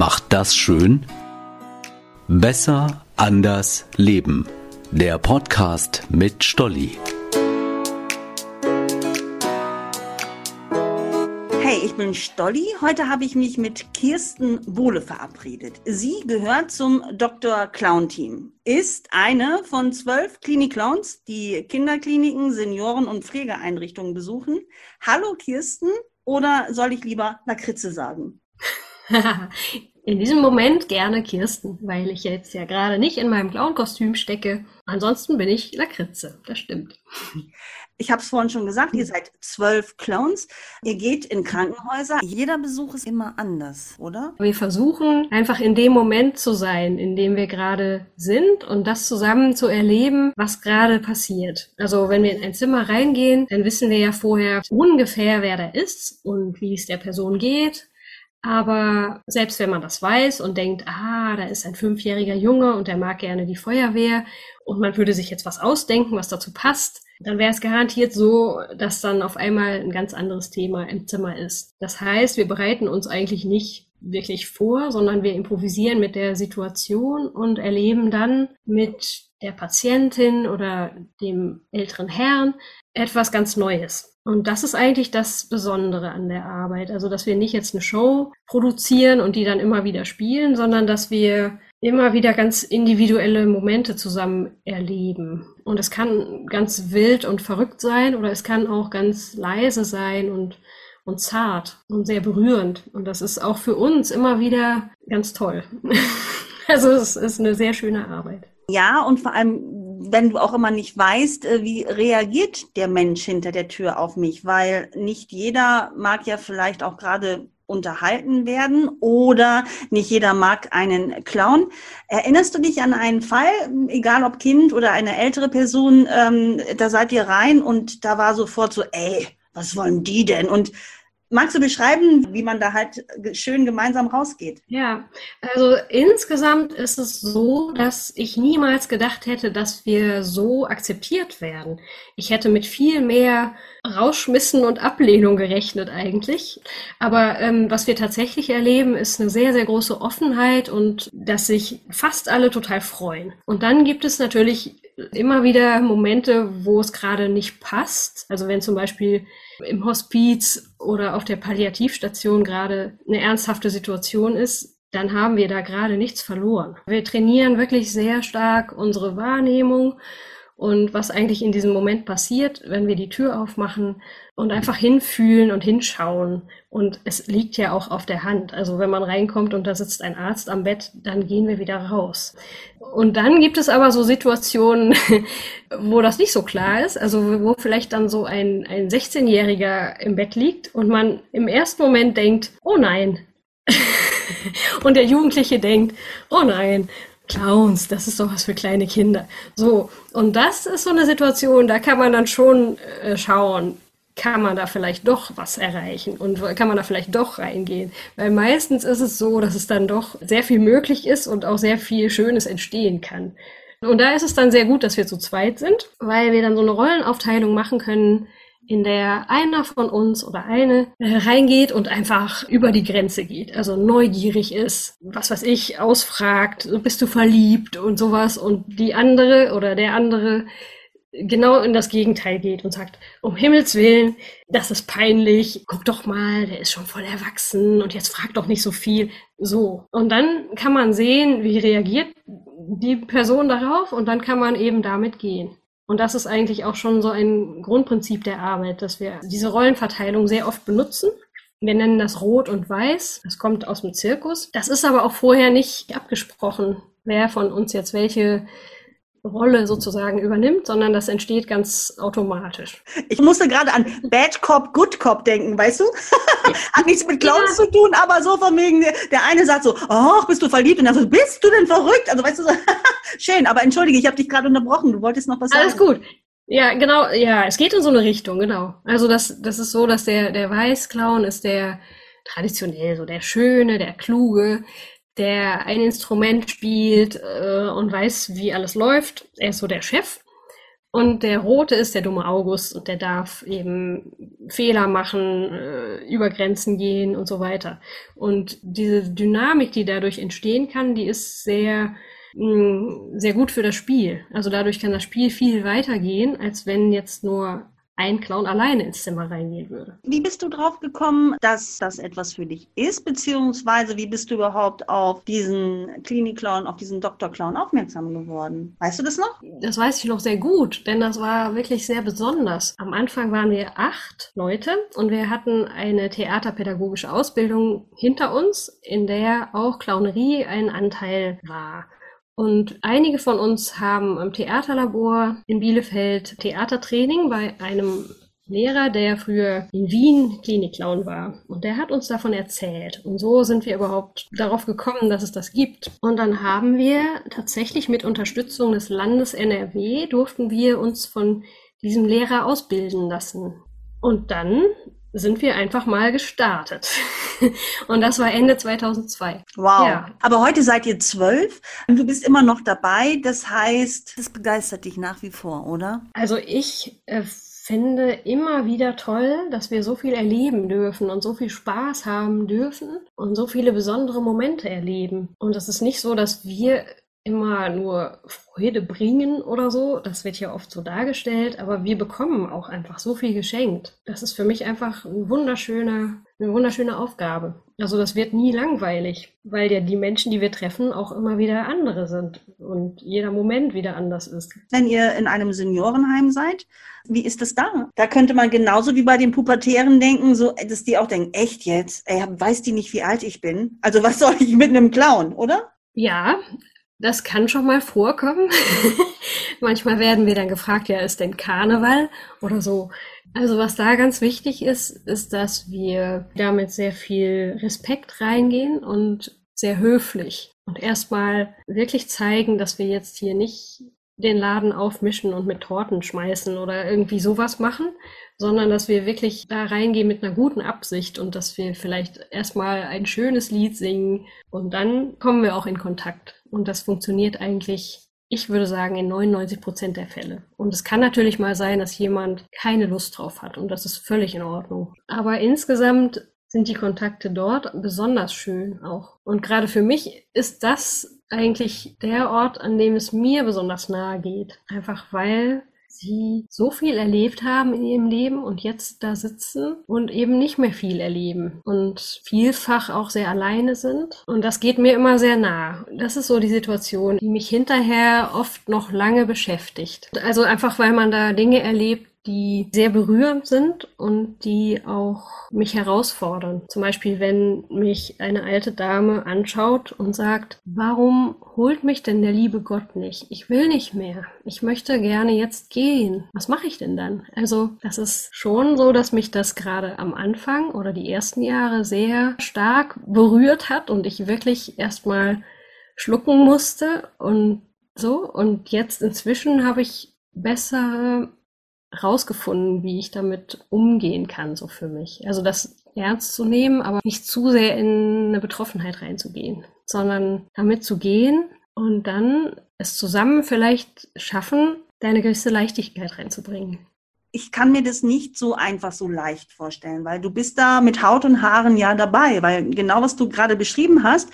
macht das schön? Besser, anders, leben. Der Podcast mit Stolli. Hey, ich bin Stolli. Heute habe ich mich mit Kirsten Bohle verabredet. Sie gehört zum Dr. Clown Team, ist eine von zwölf Klinik-Clowns, die Kinderkliniken, Senioren- und Pflegeeinrichtungen besuchen. Hallo Kirsten, oder soll ich lieber Lakritze sagen? in diesem Moment gerne Kirsten, weil ich jetzt ja gerade nicht in meinem Clown-Kostüm stecke. Ansonsten bin ich Lakritze, das stimmt. Ich habe es vorhin schon gesagt, ihr seid zwölf Clowns. Ihr geht in Krankenhäuser. Jeder Besuch ist immer anders, oder? Wir versuchen einfach in dem Moment zu sein, in dem wir gerade sind und das zusammen zu erleben, was gerade passiert. Also wenn wir in ein Zimmer reingehen, dann wissen wir ja vorher ungefähr, wer da ist und wie es der Person geht aber selbst wenn man das weiß und denkt, ah, da ist ein fünfjähriger Junge und der mag gerne die Feuerwehr und man würde sich jetzt was ausdenken, was dazu passt, dann wäre es garantiert so, dass dann auf einmal ein ganz anderes Thema im Zimmer ist. Das heißt, wir bereiten uns eigentlich nicht wirklich vor, sondern wir improvisieren mit der Situation und erleben dann mit der Patientin oder dem älteren Herrn etwas ganz Neues. Und das ist eigentlich das Besondere an der Arbeit. Also, dass wir nicht jetzt eine Show produzieren und die dann immer wieder spielen, sondern dass wir immer wieder ganz individuelle Momente zusammen erleben. Und es kann ganz wild und verrückt sein oder es kann auch ganz leise sein und, und zart und sehr berührend. Und das ist auch für uns immer wieder ganz toll. also es ist eine sehr schöne Arbeit. Ja, und vor allem wenn du auch immer nicht weißt, äh, wie reagiert der Mensch hinter der Tür auf mich, weil nicht jeder mag ja vielleicht auch gerade unterhalten werden oder nicht jeder mag einen Clown. Erinnerst du dich an einen Fall, egal ob Kind oder eine ältere Person, ähm, da seid ihr rein und da war sofort so, ey, was wollen die denn? Und Magst du beschreiben, wie man da halt schön gemeinsam rausgeht? Ja, also insgesamt ist es so, dass ich niemals gedacht hätte, dass wir so akzeptiert werden. Ich hätte mit viel mehr Rauschmissen und Ablehnung gerechnet eigentlich. Aber ähm, was wir tatsächlich erleben, ist eine sehr, sehr große Offenheit und dass sich fast alle total freuen. Und dann gibt es natürlich immer wieder Momente, wo es gerade nicht passt. Also wenn zum Beispiel im Hospiz oder auf der Palliativstation gerade eine ernsthafte Situation ist, dann haben wir da gerade nichts verloren. Wir trainieren wirklich sehr stark unsere Wahrnehmung und was eigentlich in diesem Moment passiert, wenn wir die Tür aufmachen und einfach hinfühlen und hinschauen. Und es liegt ja auch auf der Hand. Also wenn man reinkommt und da sitzt ein Arzt am Bett, dann gehen wir wieder raus. Und dann gibt es aber so Situationen, wo das nicht so klar ist. Also wo vielleicht dann so ein, ein 16-Jähriger im Bett liegt und man im ersten Moment denkt, oh nein. und der Jugendliche denkt, oh nein. Clowns, das ist doch was für kleine Kinder. So, und das ist so eine Situation, da kann man dann schon äh, schauen, kann man da vielleicht doch was erreichen und kann man da vielleicht doch reingehen. Weil meistens ist es so, dass es dann doch sehr viel möglich ist und auch sehr viel Schönes entstehen kann. Und da ist es dann sehr gut, dass wir zu zweit sind, weil wir dann so eine Rollenaufteilung machen können, in der einer von uns oder eine äh, reingeht und einfach über die Grenze geht. Also neugierig ist, was weiß ich, ausfragt, bist du verliebt und sowas. Und die andere oder der andere genau in das Gegenteil geht und sagt, um Himmels Willen, das ist peinlich, guck doch mal, der ist schon voll erwachsen und jetzt frag doch nicht so viel. So. Und dann kann man sehen, wie reagiert die Person darauf und dann kann man eben damit gehen. Und das ist eigentlich auch schon so ein Grundprinzip der Arbeit, dass wir diese Rollenverteilung sehr oft benutzen. Wir nennen das Rot und Weiß. Das kommt aus dem Zirkus. Das ist aber auch vorher nicht abgesprochen, wer von uns jetzt welche Rolle sozusagen übernimmt, sondern das entsteht ganz automatisch. Ich musste gerade an Bad Cop, Good Cop denken, weißt du? Hat nichts mit Clowns ja. zu tun, aber so von wegen, der eine sagt so, oh, bist du verliebt? Und dann so, bist du denn verrückt? Also weißt du, so, schön, aber entschuldige, ich habe dich gerade unterbrochen, du wolltest noch was sagen. Alles gut. Ja, genau, ja, es geht in so eine Richtung, genau. Also das, das ist so, dass der, der Weißclown ist der traditionell so der Schöne, der Kluge, der ein Instrument spielt äh, und weiß, wie alles läuft. Er ist so der Chef. Und der Rote ist der dumme August und der darf eben Fehler machen, äh, über Grenzen gehen und so weiter. Und diese Dynamik, die dadurch entstehen kann, die ist sehr, mh, mm, sehr gut für das Spiel. Also dadurch kann das Spiel viel weitergehen, als wenn jetzt nur ein Clown alleine ins Zimmer reingehen würde. Wie bist du drauf gekommen, dass das etwas für dich ist, beziehungsweise wie bist du überhaupt auf diesen Klinik-Clown, auf diesen Doktor-Clown aufmerksam geworden? Weißt du das noch? Das weiß ich noch sehr gut, denn das war wirklich sehr besonders. Am Anfang waren wir acht Leute und wir hatten eine theaterpädagogische Ausbildung hinter uns, in der auch Clownerie ein Anteil war. Und einige von uns haben am Theaterlabor in Bielefeld Theatertraining bei einem Lehrer, der früher in Wien Klinikclown war. Und der hat uns davon erzählt. Und so sind wir überhaupt darauf gekommen, dass es das gibt. Und dann haben wir tatsächlich mit Unterstützung des Landes NRW durften wir uns von diesem Lehrer ausbilden lassen. Und dann sind wir einfach mal gestartet. Und das war Ende 2002. Wow. Ja. Aber heute seid ihr zwölf und du bist immer noch dabei. Das heißt, das begeistert dich nach wie vor, oder? Also ich äh, finde immer wieder toll, dass wir so viel erleben dürfen und so viel Spaß haben dürfen und so viele besondere Momente erleben. Und es ist nicht so, dass wir immer nur Freude bringen oder so. Das wird ja oft so dargestellt, aber wir bekommen auch einfach so viel geschenkt. Das ist für mich einfach ein wunderschöner, eine wunderschöne Aufgabe. Also das wird nie langweilig, weil ja die Menschen, die wir treffen, auch immer wieder andere sind und jeder Moment wieder anders ist. Wenn ihr in einem Seniorenheim seid, wie ist es da? Da könnte man genauso wie bei den Pubertären denken, so, dass die auch denken, echt jetzt? Ey, weiß die nicht, wie alt ich bin? Also was soll ich mit einem Clown, oder? Ja, das kann schon mal vorkommen. Manchmal werden wir dann gefragt, ja, ist denn Karneval oder so. Also was da ganz wichtig ist, ist, dass wir damit sehr viel Respekt reingehen und sehr höflich und erstmal wirklich zeigen, dass wir jetzt hier nicht den Laden aufmischen und mit Torten schmeißen oder irgendwie sowas machen, sondern dass wir wirklich da reingehen mit einer guten Absicht und dass wir vielleicht erstmal ein schönes Lied singen und dann kommen wir auch in Kontakt. Und das funktioniert eigentlich, ich würde sagen, in 99 Prozent der Fälle. Und es kann natürlich mal sein, dass jemand keine Lust drauf hat und das ist völlig in Ordnung. Aber insgesamt sind die Kontakte dort besonders schön auch. Und gerade für mich ist das eigentlich der Ort, an dem es mir besonders nahe geht. Einfach weil sie so viel erlebt haben in ihrem Leben und jetzt da sitzen und eben nicht mehr viel erleben und vielfach auch sehr alleine sind. Und das geht mir immer sehr nah. Das ist so die Situation, die mich hinterher oft noch lange beschäftigt. Also einfach, weil man da Dinge erlebt, die sehr berührend sind und die auch mich herausfordern. Zum Beispiel, wenn mich eine alte Dame anschaut und sagt, warum holt mich denn der liebe Gott nicht? Ich will nicht mehr. Ich möchte gerne jetzt gehen. Was mache ich denn dann? Also, das ist schon so, dass mich das gerade am Anfang oder die ersten Jahre sehr stark berührt hat und ich wirklich erstmal schlucken musste und so. Und jetzt inzwischen habe ich besser rausgefunden, wie ich damit umgehen kann, so für mich. Also das ernst zu nehmen, aber nicht zu sehr in eine Betroffenheit reinzugehen, sondern damit zu gehen und dann es zusammen vielleicht schaffen, deine gewisse Leichtigkeit reinzubringen. Ich kann mir das nicht so einfach so leicht vorstellen, weil du bist da mit Haut und Haaren ja dabei, weil genau was du gerade beschrieben hast,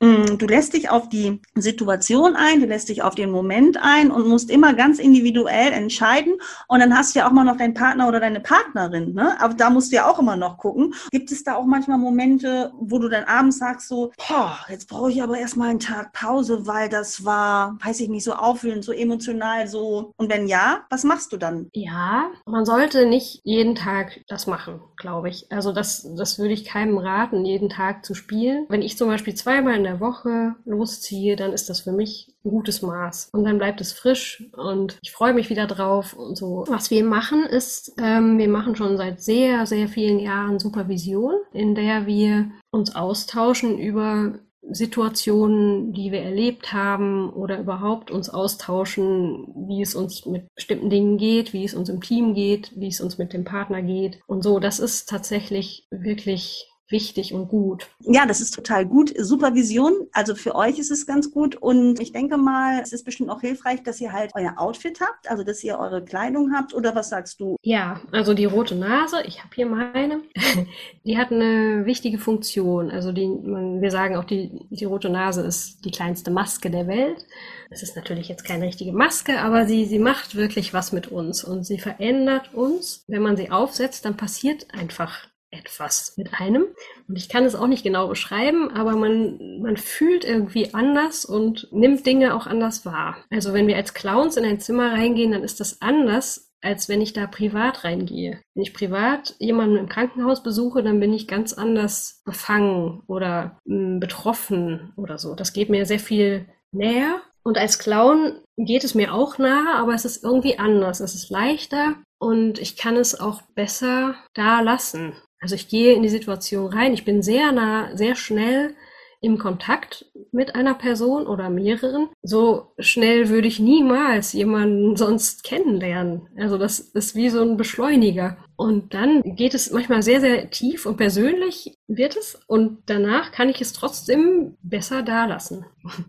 du lässt dich auf die Situation ein, du lässt dich auf den Moment ein und musst immer ganz individuell entscheiden. Und dann hast du ja auch mal noch deinen Partner oder deine Partnerin. Ne? Aber da musst du ja auch immer noch gucken. Gibt es da auch manchmal Momente, wo du dann abends sagst so, boah, jetzt brauche ich aber erstmal einen Tag Pause, weil das war, weiß ich nicht, so aufwühlend, so emotional, so. Und wenn ja, was machst du dann? Ja, man sollte nicht jeden Tag das machen, glaube ich. Also das, das würde ich keinem raten, jeden Tag zu spielen. Wenn ich zum Beispiel zweimal in der der Woche losziehe, dann ist das für mich ein gutes Maß. Und dann bleibt es frisch und ich freue mich wieder drauf und so. Was wir machen ist, ähm, wir machen schon seit sehr, sehr vielen Jahren Supervision, in der wir uns austauschen über Situationen, die wir erlebt haben oder überhaupt uns austauschen, wie es uns mit bestimmten Dingen geht, wie es uns im Team geht, wie es uns mit dem Partner geht und so. Das ist tatsächlich wirklich wichtig und gut. Ja, das ist total gut. Supervision, also für euch ist es ganz gut. Und ich denke mal, es ist bestimmt auch hilfreich, dass ihr halt euer Outfit habt, also dass ihr eure Kleidung habt. Oder was sagst du? Ja, also die rote Nase, ich habe hier meine, die hat eine wichtige Funktion. Also die, man, wir sagen auch, die, die rote Nase ist die kleinste Maske der Welt. Es ist natürlich jetzt keine richtige Maske, aber sie, sie macht wirklich was mit uns und sie verändert uns. Wenn man sie aufsetzt, dann passiert einfach etwas mit einem. Und ich kann es auch nicht genau beschreiben, aber man, man fühlt irgendwie anders und nimmt Dinge auch anders wahr. Also wenn wir als Clowns in ein Zimmer reingehen, dann ist das anders, als wenn ich da privat reingehe. Wenn ich privat jemanden im Krankenhaus besuche, dann bin ich ganz anders befangen oder mh, mm, betroffen oder so. Das geht mir sehr viel näher. Und als Clown geht es mir auch nahe, aber es ist irgendwie anders. Es ist leichter und ich kann es auch besser da lassen. Also ich gehe in die Situation rein, ich bin sehr nah, sehr schnell im Kontakt mit einer Person oder mehreren. So schnell würde ich niemals jemanden sonst kennenlernen. Also das ist wie so ein Beschleuniger. Und dann geht es manchmal sehr, sehr tief und persönlich wird es und danach kann ich es trotzdem besser dalassen.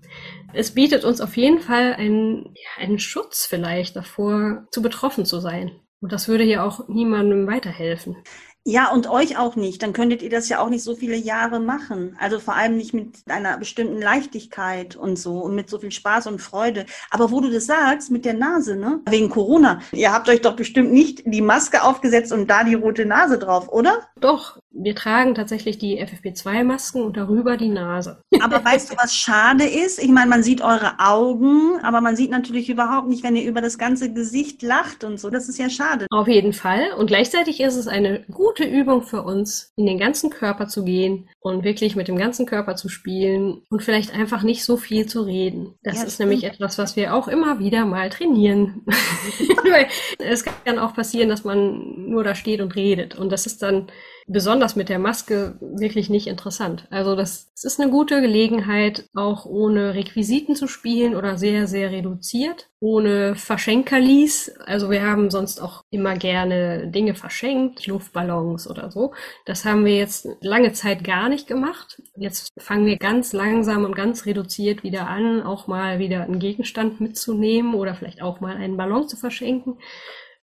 Es bietet uns auf jeden Fall einen, ja, einen Schutz vielleicht davor, zu betroffen zu sein. Und das würde hier auch niemandem weiterhelfen. Ja, und euch auch nicht. Dann könntet ihr das ja auch nicht so viele Jahre machen. Also vor allem nicht mit einer bestimmten Leichtigkeit und so und mit so viel Spaß und Freude. Aber wo du das sagst, mit der Nase, ne? Wegen Corona. Ihr habt euch doch bestimmt nicht die Maske aufgesetzt und da die rote Nase drauf, oder? Doch, wir tragen tatsächlich die FFP2-Masken und darüber die Nase. Aber weißt du, was schade ist? Ich meine, man sieht eure Augen, aber man sieht natürlich überhaupt nicht, wenn ihr über das ganze Gesicht lacht und so. Das ist ja schade. Auf jeden Fall. Und gleichzeitig ist es eine gute Übung für uns, in den ganzen Körper zu gehen und wirklich mit dem ganzen Körper zu spielen und vielleicht einfach nicht so viel zu reden. Das ja, ist stimmt. nämlich etwas, was wir auch immer wieder mal trainieren. es kann auch passieren, dass man nur da steht und redet. Und das ist dann besonders mit der Maske wirklich nicht interessant. Also das, das ist eine gute Gelegenheit, auch ohne Requisiten zu spielen oder sehr, sehr reduziert, ohne Verschenkerlis. Also wir haben sonst auch immer gerne Dinge verschenkt, Luftballons oder so. Das haben wir jetzt lange Zeit gar nicht gemacht. Jetzt fangen wir ganz langsam und ganz reduziert wieder an, auch mal wieder einen Gegenstand mitzunehmen oder vielleicht auch mal einen Ballon zu verschenken.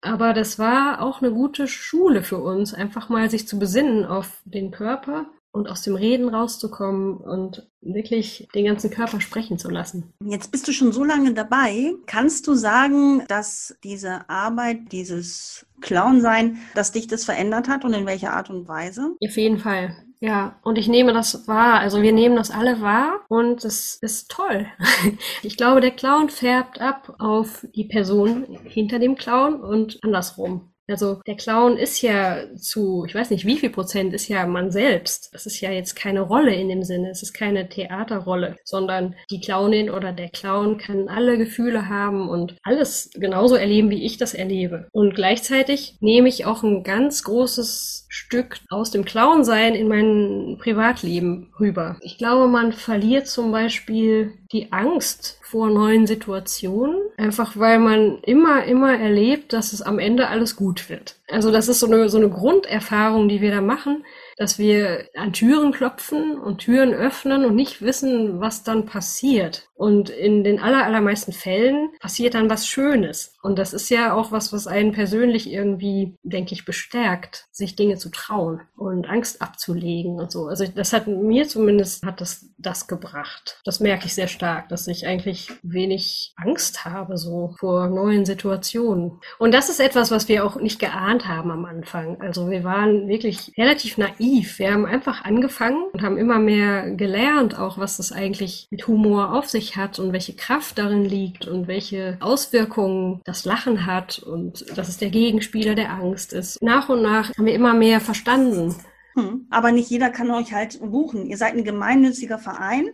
Aber das war auch eine gute Schule für uns, einfach mal sich zu besinnen auf den Körper und aus dem Reden rauszukommen und wirklich den ganzen Körper sprechen zu lassen. Jetzt bist du schon so lange dabei. Kannst du sagen, dass diese Arbeit, dieses Clown-Sein, dass dich das verändert hat und in welcher Art und Weise? Auf jeden Fall. Ja, und ich nehme das wahr. Also wir nehmen das alle wahr und es ist toll. Ich glaube, der Clown färbt ab auf die Person hinter dem Clown und andersrum. Also der Clown ist ja zu, ich weiß nicht wie viel Prozent, ist ja man selbst. Es ist ja jetzt keine Rolle in dem Sinne, es ist keine Theaterrolle, sondern die Clownin oder der Clown kann alle Gefühle haben und alles genauso erleben, wie ich das erlebe. Und gleichzeitig nehme ich auch ein ganz großes Stück aus dem Clownsein in mein Privatleben rüber. Ich glaube, man verliert zum Beispiel die Angst vor neuen Situationen, einfach weil man immer, immer erlebt, dass es am Ende alles gut wird. Also das ist so eine, so eine Grunderfahrung, die wir da machen, dass wir an Türen klopfen und Türen öffnen und nicht wissen, was dann passiert. Und in den aller, allermeisten Fällen passiert dann was Schönes. Und das ist ja auch was, was einen persönlich irgendwie, denke ich, bestärkt, sich Dinge zu trauen und Angst abzulegen und so. Also das hat mir zumindest hat das, das gebracht. Das merke ich sehr stark, dass ich eigentlich wenig Angst habe, so vor neuen Situationen. Und das ist etwas, was wir auch nicht geahnt haben am Anfang. Also wir waren wirklich relativ naiv. Wir haben einfach angefangen und haben immer mehr gelernt, auch was das eigentlich mit Humor auf sich hat und welche Kraft darin liegt und welche Auswirkungen das Lachen hat und dass es der Gegenspieler der Angst ist. Nach und nach haben wir immer mehr verstanden. Hm, aber nicht jeder kann euch halt buchen. Ihr seid ein gemeinnütziger Verein.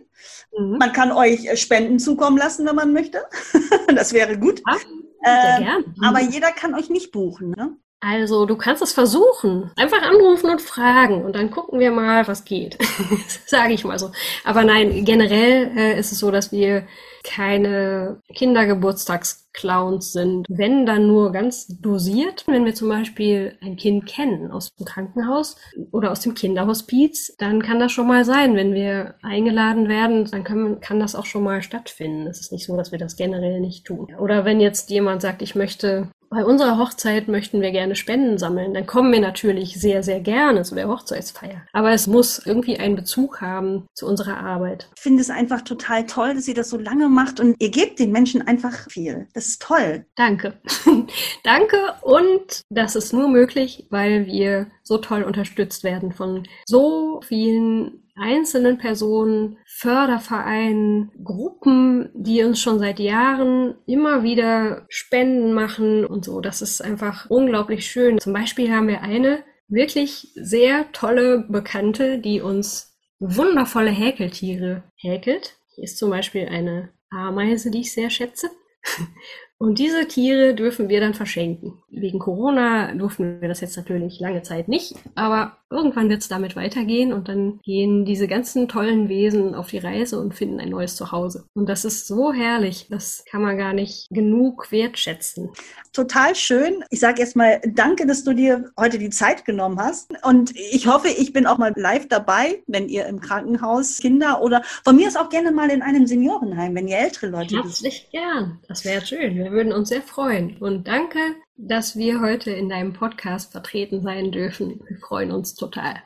Mhm. Man kann euch äh, Spenden zukommen lassen, wenn man möchte. das wäre gut. Ja, ähm, gern. Mhm. Aber jeder kann euch nicht buchen. Ne? Also, du kannst es versuchen. Einfach anrufen und fragen und dann gucken wir mal, was geht. Sage ich mal so. Aber nein, generell äh, ist es so, dass wir keine Kindergeburtstagsclowns sind. Wenn dann nur ganz dosiert, wenn wir zum Beispiel ein Kind kennen aus dem Krankenhaus oder aus dem Kinderhospiz, dann kann das schon mal sein. Wenn wir eingeladen werden, dann kann, kann das auch schon mal stattfinden. Es ist nicht so, dass wir das generell nicht tun. Oder wenn jetzt jemand sagt, ich möchte bei unserer Hochzeit möchten wir gerne Spenden sammeln, dann kommen wir natürlich sehr, sehr gerne zu der Hochzeitsfeier. Aber es muss irgendwie einen Bezug haben zu unserer Arbeit. Ich finde es einfach total toll, dass ihr das so lange macht und ihr gebt den Menschen einfach viel. Das ist toll. Danke. Danke und das ist nur möglich, weil wir so toll unterstützt werden von so vielen einzelnen Personen, Fördervereinen, Gruppen, die uns schon seit Jahren immer wieder Spenden machen und so. Das ist einfach unglaublich schön. Zum Beispiel haben wir eine wirklich sehr tolle Bekannte, die uns wundervolle Häkeltiere häkelt. Hier ist zum Beispiel eine Ameise, die ich sehr schätze. Und diese Tiere dürfen wir dann verschenken. Wegen Corona durften wir das jetzt natürlich lange Zeit nicht, aber irgendwann wird es damit weitergehen und dann gehen diese ganzen tollen Wesen auf die Reise und finden ein neues Zuhause. Und das ist so herrlich, das kann man gar nicht genug wertschätzen. Total schön. Ich sage erstmal danke, dass du dir heute die Zeit genommen hast. Und ich hoffe, ich bin auch mal live dabei, wenn ihr im Krankenhaus Kinder oder von mir ist auch gerne mal in einem Seniorenheim, wenn ihr ältere Leute Herzlich gern. Das wäre schön. Wir würden uns sehr freuen. Und danke, dass wir heute in deinem Podcast vertreten sein dürfen. Wir freuen uns total.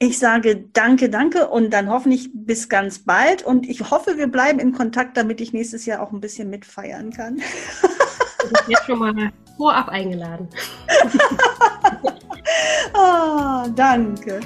Ich sage danke, danke und dann hoffentlich bis ganz bald. Und ich hoffe, wir bleiben in Kontakt, damit ich nächstes Jahr auch ein bisschen mitfeiern kann. Ich bin jetzt schon mal vorab eingeladen. oh, danke.